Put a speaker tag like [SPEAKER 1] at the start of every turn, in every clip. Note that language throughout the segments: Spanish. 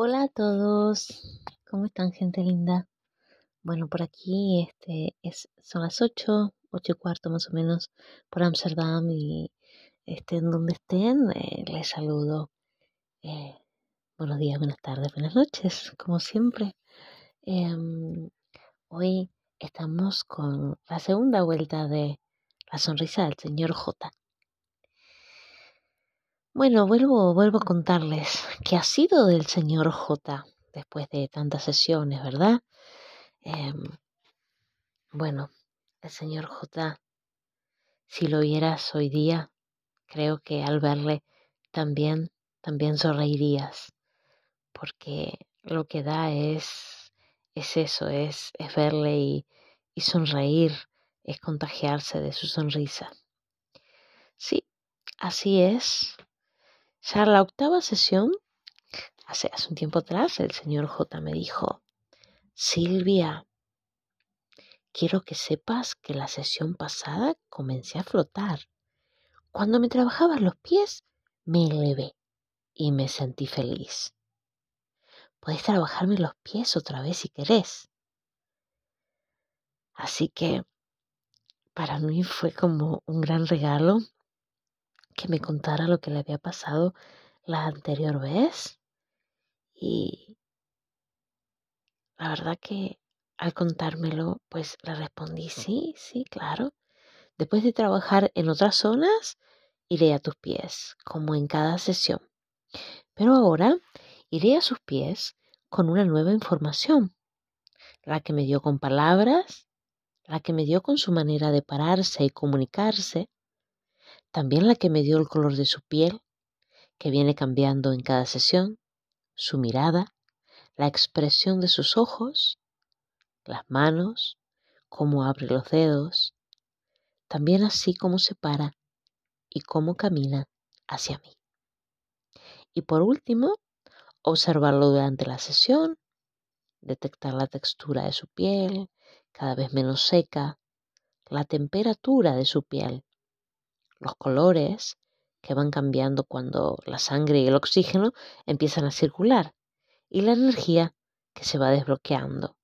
[SPEAKER 1] Hola a todos, ¿cómo están gente linda? Bueno, por aquí este, es, son las 8, 8 y cuarto más o menos por Amsterdam y estén donde estén, eh, les saludo. Eh, buenos días, buenas tardes, buenas noches, como siempre. Em, hoy estamos con la segunda vuelta de la sonrisa del señor J. Bueno, vuelvo, vuelvo a contarles qué ha sido del señor J después de tantas sesiones, ¿verdad? Em, bueno, el señor J, si lo vieras hoy día, creo que al verle también, también sonreirías, porque lo que da es, es eso, es, es verle y, y sonreír, es contagiarse de su sonrisa. Sí, así es, ya la octava sesión, hace, un tiempo atrás, el señor J me dijo, Silvia, quiero que sepas que la sesión pasada comencé a flotar. Cuando me trabajaban los pies, me elevé y me sentí feliz. Podés trabajarme los pies otra vez si querés. Así que para mí fue como un gran regalo que me contara lo que le había pasado la anterior vez. Y la verdad que al contármelo, pues le respondí, sí, sí, claro. Después de trabajar en otras zonas, iré a tus pies, como en cada sesión. Pero ahora iré a sus pies con una nueva información, la que me dio con palabras, la que me dio con su manera de pararse y comunicarse, también la que me dio el color de su piel, que viene cambiando en cada sesión, su mirada, la expresión de sus ojos, las manos, cómo abre los dedos, también así como se para y cómo camina hacia mí. Y por último, observarlo durante la sesión, detectar la textura de su piel, cada vez menos seca, la temperatura de su piel, los colores que van cambiando cuando la sangre y el oxígeno empiezan a circular y la energía que se va desbloqueando,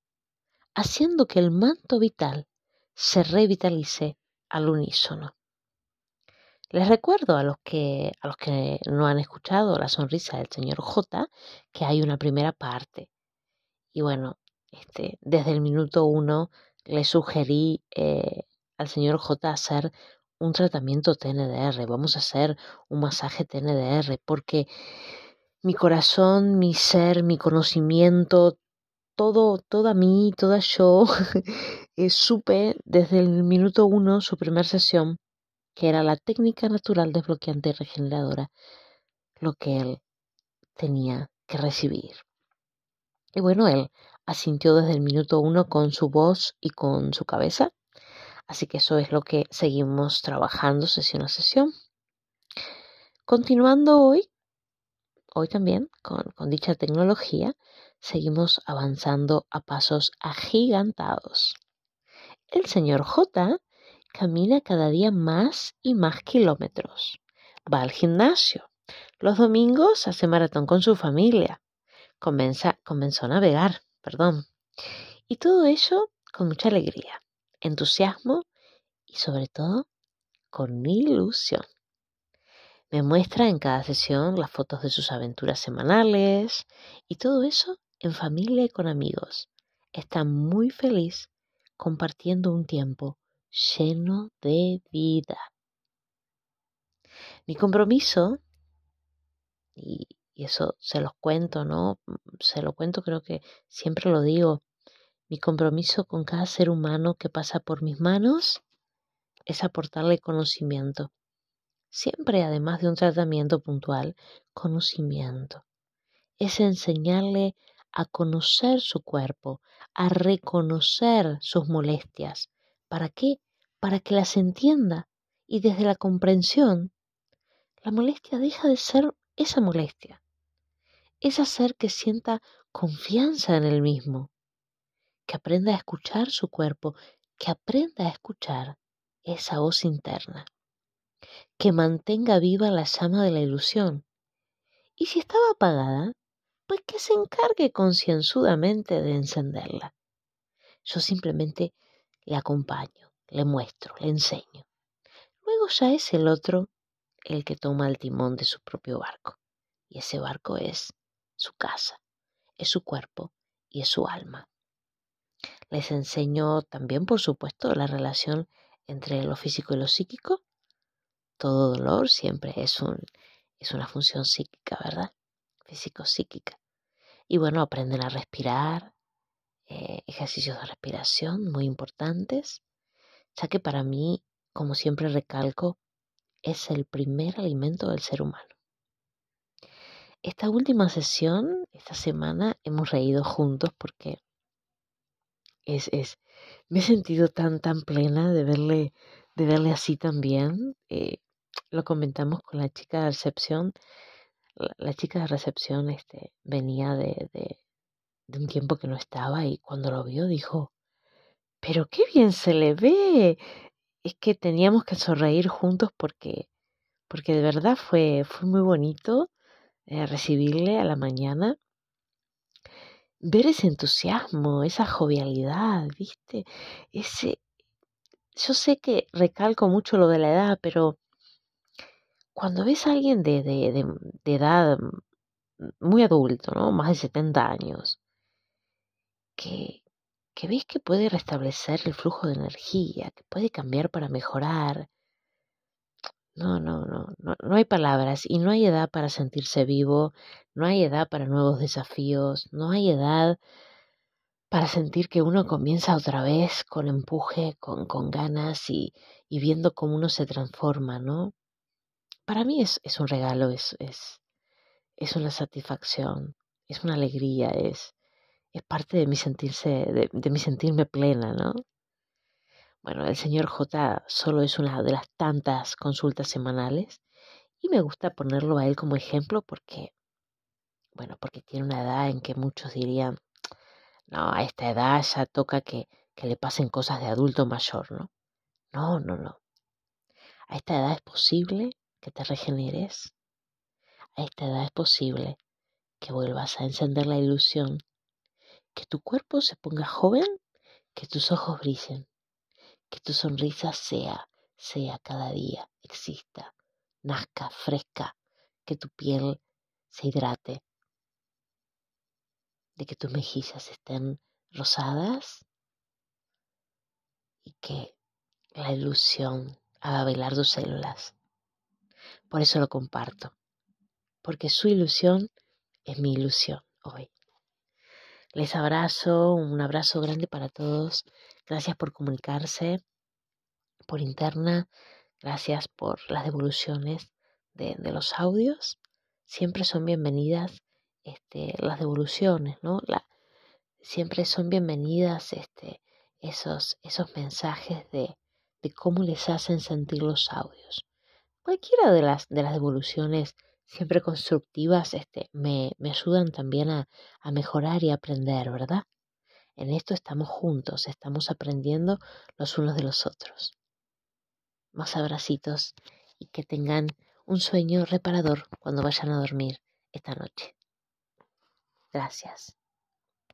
[SPEAKER 1] haciendo que el manto vital se revitalice al unísono. Les recuerdo a los que a los que no han escuchado la sonrisa del señor J que hay una primera parte. Y bueno, este, desde el minuto uno le sugerí eh, al señor J hacer un tratamiento TNDR, vamos a hacer un masaje TNDR, porque mi corazón, mi ser, mi conocimiento, todo, toda mí, toda yo, supe desde el minuto uno, su primera sesión, que era la técnica natural desbloqueante y regeneradora, lo que él tenía que recibir. Y bueno, él asintió desde el minuto uno con su voz y con su cabeza Así que eso es lo que seguimos trabajando sesión a sesión. Continuando hoy, hoy también con, dicha tecnología, seguimos avanzando a pasos agigantados. El señor J camina cada día más y más kilómetros. Va al gimnasio. Los domingos hace maratón con su familia. comenzó a navegar, perdón. Y todo ello con mucha alegría entusiasmo y sobre todo con ilusión. Me muestra en cada sesión las fotos de sus aventuras semanales y todo eso en familia y con amigos. Está muy feliz compartiendo un tiempo lleno de vida. Mi compromiso, y, eso se los cuento, ¿no? Se lo cuento, creo que siempre lo digo, mi compromiso con cada ser humano que pasa por mis manos es aportarle conocimiento. Siempre, además de un tratamiento puntual, conocimiento. Es enseñarle a conocer su cuerpo, a reconocer sus molestias. ¿Para qué? Para que las entienda y desde la comprensión, la molestia deja de ser esa molestia. Es hacer que sienta confianza en el mismo que aprenda a escuchar su cuerpo, que aprenda a escuchar esa voz interna, que mantenga viva la llama de la ilusión. Y si estaba apagada, pues que se encargue concienzudamente de encenderla. Yo simplemente le acompaño, le muestro, le enseño. Luego ya es el otro el que toma el timón de su propio barco. Y ese barco es su casa, es su cuerpo y es su alma. Les enseño también, por supuesto, la relación entre lo físico y lo psíquico. Todo dolor siempre es, un, es una función psíquica, ¿verdad? Físico-psíquica. Y bueno, aprenden a respirar, eh, ejercicios de respiración muy importantes, ya que para mí, como siempre recalco, es el primer alimento del ser humano. Esta última sesión, esta semana, hemos reído juntos porque es, es, me he sentido tan, tan plena de verle, de verle así también. Eh, lo comentamos con la chica de recepción. La, chica de recepción este, venía de, de, un tiempo que no estaba y cuando lo vio dijo, pero qué bien se le ve. Es que teníamos que sonreír juntos porque, porque de verdad fue, fue muy bonito eh, recibirle a la mañana, ver ese entusiasmo, esa jovialidad, ¿viste? Ese, yo sé que recalco mucho lo de la edad, pero cuando ves a alguien de, de, de, edad muy adulto, ¿no? Más de 70 años, que, que ves que puede restablecer el flujo de energía, que puede cambiar para mejorar. No, no, no, no, no hay palabras y no hay edad para sentirse vivo, no hay edad para nuevos desafíos, no hay edad para sentir que uno comienza otra vez con empuje, con, con ganas y, y viendo cómo uno se transforma, ¿no? Para mí es, es un regalo, es, es, es una satisfacción, es una alegría, es, es parte de mi sentirse, de, mi sentirme plena, ¿no? Bueno, el señor J solo es una de las tantas consultas semanales y me gusta ponerlo a él como ejemplo porque, bueno, porque tiene una edad en que muchos dirían, no, a esta edad ya toca que, que le pasen cosas de adulto mayor, ¿no? No, no, no. A esta edad es posible que te regeneres. A esta edad es posible que vuelvas a encender la ilusión que tu cuerpo se ponga joven, que tus ojos brillen, que tu sonrisa sea, sea cada día, exista, nazca fresca, que tu piel se hidrate, de que tus mejillas estén rosadas y que la ilusión haga bailar tus células. Por eso lo comparto, porque su ilusión es mi ilusión hoy. Les abrazo, un abrazo grande para todos. Gracias por comunicarse por interna. Gracias por las devoluciones de, los audios. Siempre son bienvenidas este, las devoluciones, ¿no? Siempre son bienvenidas este, esos, esos mensajes de, de cómo les hacen sentir los audios. Cualquiera de las, de las devoluciones siempre constructivas, este, me, me ayudan también a, a mejorar y aprender, ¿verdad? En esto estamos juntos, estamos aprendiendo los unos de los otros. Más abracitos y que tengan un sueño reparador cuando vayan a dormir esta noche. Gracias.